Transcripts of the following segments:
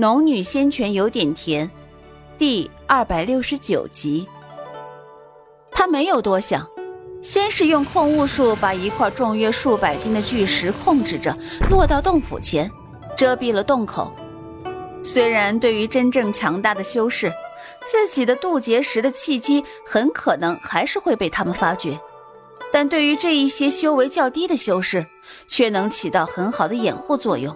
农女仙泉有点甜，第二百六十九集。他没有多想，先是用控物术把一块重约数百斤的巨石控制着，落到洞府前，遮蔽了洞口。虽然对于真正强大的修士，自己的渡劫时的契机很可能还是会被他们发觉，但对于这一些修为较低的修士，却能起到很好的掩护作用。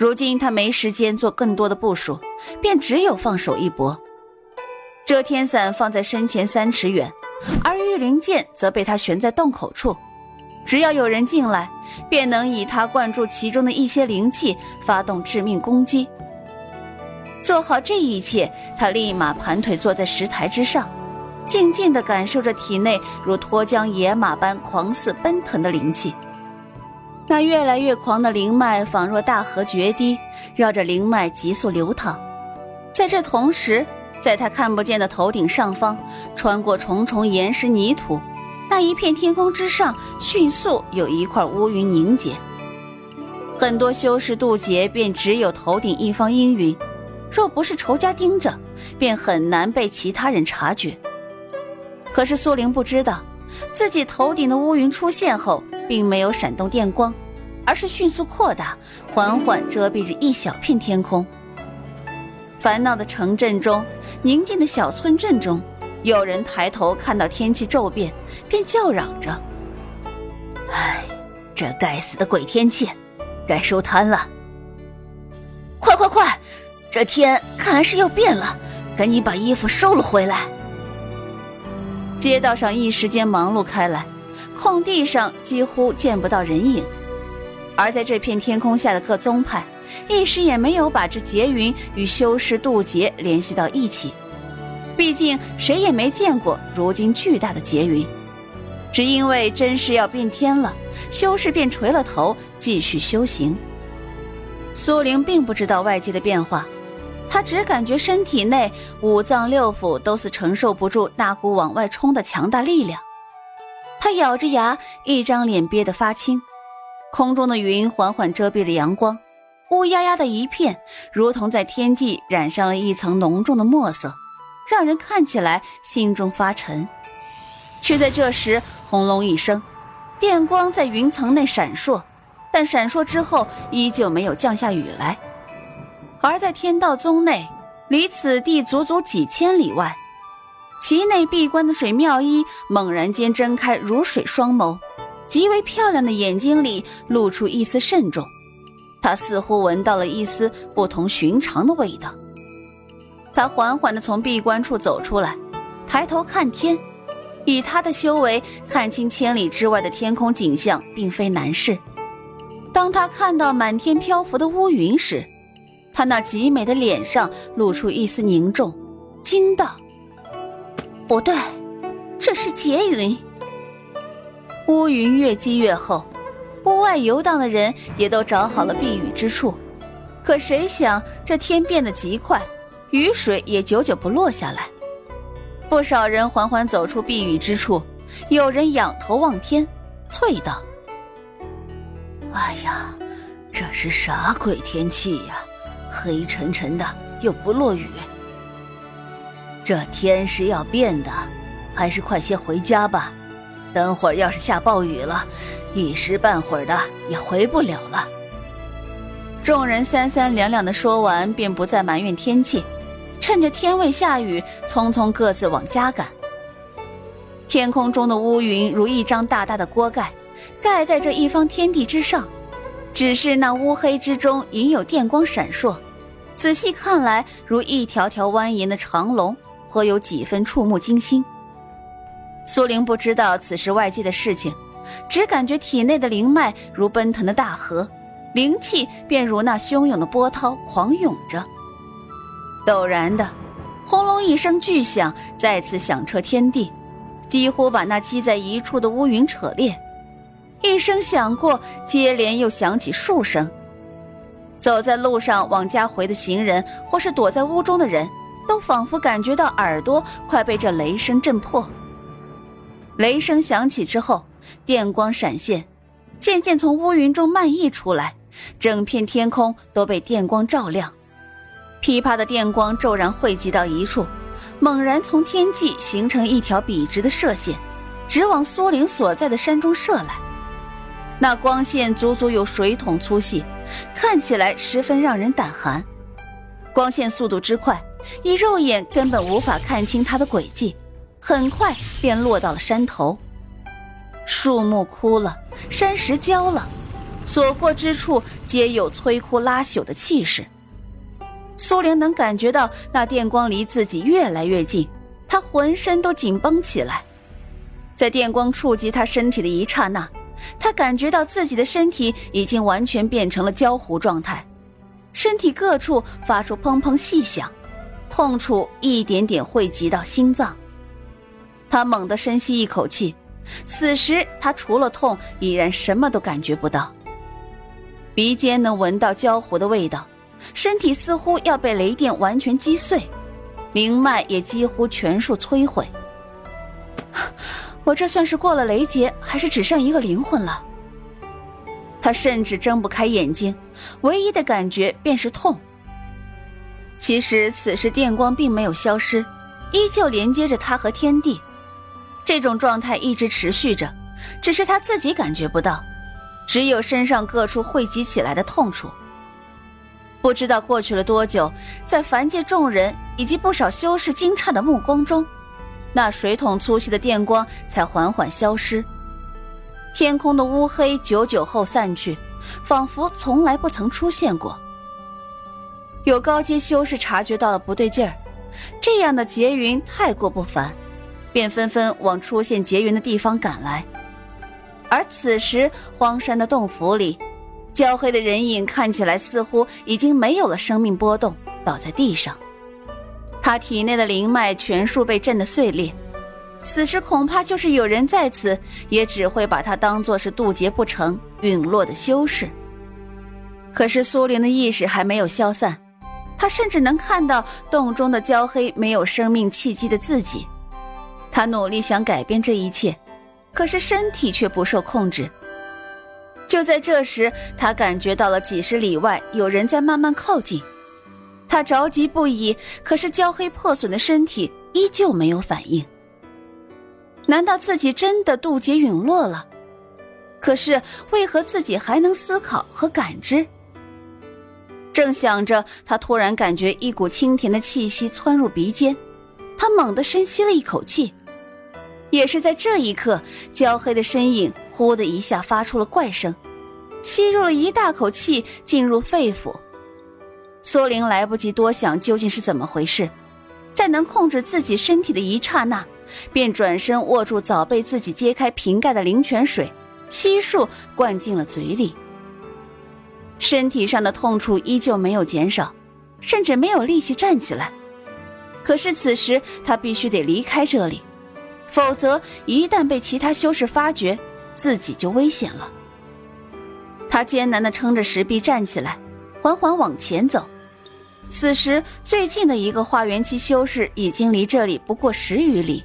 如今他没时间做更多的部署，便只有放手一搏。遮天伞放在身前三尺远，而御灵剑则被他悬在洞口处。只要有人进来，便能以他灌注其中的一些灵气，发动致命攻击。做好这一切，他立马盘腿坐在石台之上，静静地感受着体内如脱缰野马般狂肆奔腾的灵气。那越来越狂的灵脉，仿若大河决堤，绕着灵脉急速流淌。在这同时，在他看不见的头顶上方，穿过重重岩石泥土，那一片天空之上，迅速有一块乌云凝结。很多修士渡劫，便只有头顶一方阴云，若不是仇家盯着，便很难被其他人察觉。可是苏玲不知道，自己头顶的乌云出现后。并没有闪动电光，而是迅速扩大，缓缓遮蔽着一小片天空。烦恼的城镇中，宁静的小村镇中，有人抬头看到天气骤变，便叫嚷着：“唉，这该死的鬼天气，该收摊了！快快快，这天看来是要变了，赶紧把衣服收了回来！”街道上一时间忙碌开来。空地上几乎见不到人影，而在这片天空下的各宗派，一时也没有把这劫云与修士渡劫联系到一起。毕竟谁也没见过如今巨大的劫云。只因为真是要变天了，修士便垂了头，继续修行。苏玲并不知道外界的变化，她只感觉身体内五脏六腑都是承受不住那股往外冲的强大力量。她咬着牙，一张脸憋得发青。空中的云缓缓遮蔽了阳光，乌压压的一片，如同在天际染上了一层浓重的墨色，让人看起来心中发沉。却在这时，轰隆一声，电光在云层内闪烁，但闪烁之后依旧没有降下雨来。而在天道宗内，离此地足足几千里外。其内闭关的水妙一猛然间睁开如水双眸，极为漂亮的眼睛里露出一丝慎重。他似乎闻到了一丝不同寻常的味道。他缓缓地从闭关处走出来，抬头看天。以他的修为，看清千里之外的天空景象并非难事。当他看到满天漂浮的乌云时，他那极美的脸上露出一丝凝重，惊道。不对，这是劫云。乌云越积越厚，屋外游荡的人也都找好了避雨之处。可谁想，这天变得极快，雨水也久久不落下来。不少人缓缓走出避雨之处，有人仰头望天，啐道：“哎呀，这是啥鬼天气呀？黑沉沉的，又不落雨。”这天是要变的，还是快些回家吧。等会儿要是下暴雨了，一时半会儿的也回不了了。众人三三两两的说完，便不再埋怨天气，趁着天未下雨，匆匆各自往家赶。天空中的乌云如一张大大的锅盖，盖在这一方天地之上。只是那乌黑之中隐有电光闪烁，仔细看来，如一条条蜿蜒的长龙。颇有几分触目惊心。苏玲不知道此时外界的事情，只感觉体内的灵脉如奔腾的大河，灵气便如那汹涌的波涛狂涌着。陡然的，轰隆一声巨响再次响彻天地，几乎把那积在一处的乌云扯裂。一声响过，接连又响起数声。走在路上往家回的行人，或是躲在屋中的人。都仿佛感觉到耳朵快被这雷声震破。雷声响起之后，电光闪现，渐渐从乌云中漫溢出来，整片天空都被电光照亮，噼啪的电光骤然汇集到一处，猛然从天际形成一条笔直的射线，直往苏玲所在的山中射来。那光线足足有水桶粗细，看起来十分让人胆寒。光线速度之快，以肉眼根本无法看清它的轨迹，很快便落到了山头。树木枯了，山石焦了，所过之处皆有摧枯拉朽的气势。苏玲能感觉到那电光离自己越来越近，她浑身都紧绷起来。在电光触及她身体的一刹那。他感觉到自己的身体已经完全变成了焦糊状态，身体各处发出砰砰细响，痛楚一点点汇集到心脏。他猛地深吸一口气，此时他除了痛，已然什么都感觉不到。鼻尖能闻到焦糊的味道，身体似乎要被雷电完全击碎，灵脉也几乎全数摧毁。我这算是过了雷劫，还是只剩一个灵魂了？他甚至睁不开眼睛，唯一的感觉便是痛。其实此时电光并没有消失，依旧连接着他和天地，这种状态一直持续着，只是他自己感觉不到，只有身上各处汇集起来的痛楚。不知道过去了多久，在凡界众人以及不少修士惊诧的目光中。那水桶粗细的电光才缓缓消失，天空的乌黑久久后散去，仿佛从来不曾出现过。有高阶修士察觉到了不对劲儿，这样的劫云太过不凡，便纷纷往出现劫云的地方赶来。而此时，荒山的洞府里，焦黑的人影看起来似乎已经没有了生命波动，倒在地上。他体内的灵脉全数被震得碎裂，此时恐怕就是有人在此，也只会把他当作是渡劫不成、陨落的修士。可是苏玲的意识还没有消散，他甚至能看到洞中的焦黑没有生命气息的自己。他努力想改变这一切，可是身体却不受控制。就在这时，他感觉到了几十里外有人在慢慢靠近。他着急不已，可是焦黑破损的身体依旧没有反应。难道自己真的渡劫陨落了？可是为何自己还能思考和感知？正想着，他突然感觉一股清甜的气息窜入鼻尖，他猛地深吸了一口气。也是在这一刻，焦黑的身影呼的一下发出了怪声，吸入了一大口气进入肺腑。苏玲来不及多想究竟是怎么回事，在能控制自己身体的一刹那，便转身握住早被自己揭开瓶盖的灵泉水，悉数灌进了嘴里。身体上的痛楚依旧没有减少，甚至没有力气站起来。可是此时他必须得离开这里，否则一旦被其他修士发觉，自己就危险了。他艰难地撑着石壁站起来。缓缓往前走，此时最近的一个化元期修士已经离这里不过十余里。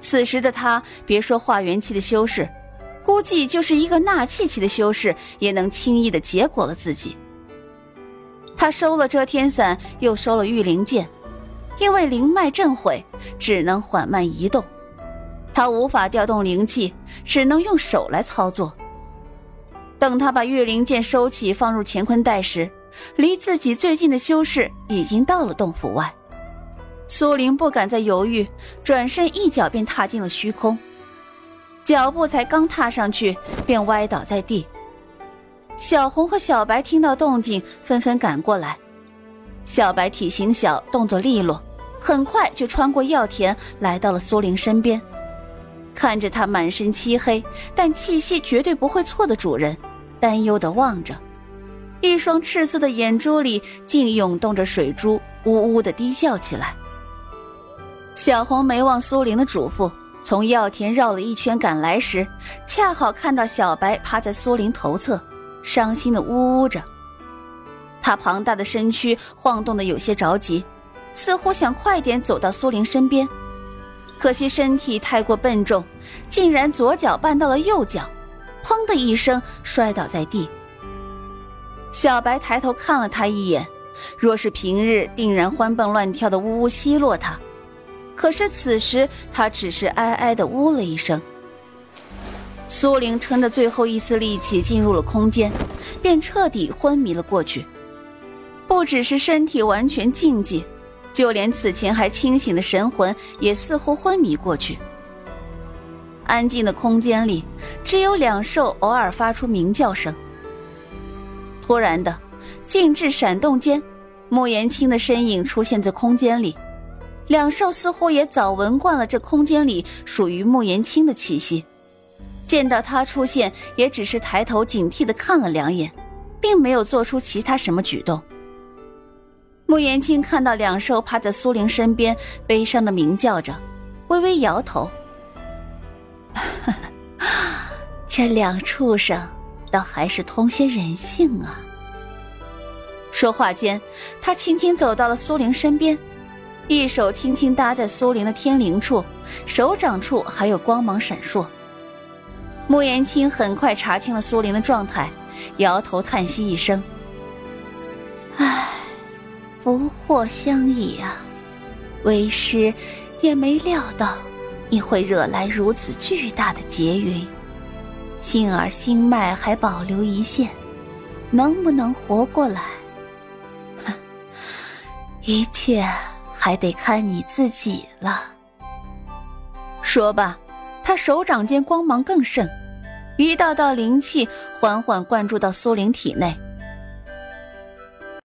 此时的他，别说化元期的修士，估计就是一个纳气期的修士，也能轻易的结果了自己。他收了遮天伞，又收了御灵剑，因为灵脉震毁，只能缓慢移动。他无法调动灵气，只能用手来操作。等他把月灵剑收起，放入乾坤袋时，离自己最近的修士已经到了洞府外。苏玲不敢再犹豫，转身一脚便踏进了虚空，脚步才刚踏上去，便歪倒在地。小红和小白听到动静，纷纷赶过来。小白体型小，动作利落，很快就穿过药田，来到了苏玲身边，看着他满身漆黑，但气息绝对不会错的主人。担忧的望着，一双赤色的眼珠里竟涌动着水珠，呜呜的低叫起来。小红没忘苏玲的嘱咐，从药田绕了一圈赶来时，恰好看到小白趴在苏玲头侧，伤心的呜呜着。他庞大的身躯晃动的有些着急，似乎想快点走到苏玲身边，可惜身体太过笨重，竟然左脚绊到了右脚。砰的一声，摔倒在地。小白抬头看了他一眼，若是平日，定然欢蹦乱跳的呜呜奚落他。可是此时，他只是哀哀的呜了一声。苏玲撑着最后一丝力气进入了空间，便彻底昏迷了过去。不只是身体完全静寂，就连此前还清醒的神魂也似乎昏迷过去。安静的空间里，只有两兽偶尔发出鸣叫声。突然的，静止闪动间，穆延青的身影出现在空间里。两兽似乎也早闻惯了这空间里属于穆延青的气息，见到他出现，也只是抬头警惕的看了两眼，并没有做出其他什么举动。穆言清看到两兽趴在苏玲身边，悲伤的鸣叫着，微微摇头。这两畜生倒还是通些人性啊！说话间，他轻轻走到了苏玲身边，一手轻轻搭在苏玲的天灵处，手掌处还有光芒闪烁。穆言清很快查清了苏玲的状态，摇头叹息一声：“，福祸相依啊！为师也没料到。”你会惹来如此巨大的劫云，幸而心脉还保留一线，能不能活过来？哼，一切还得看你自己了。说罢，他手掌间光芒更盛，一道道灵气缓缓灌注到苏玲体内。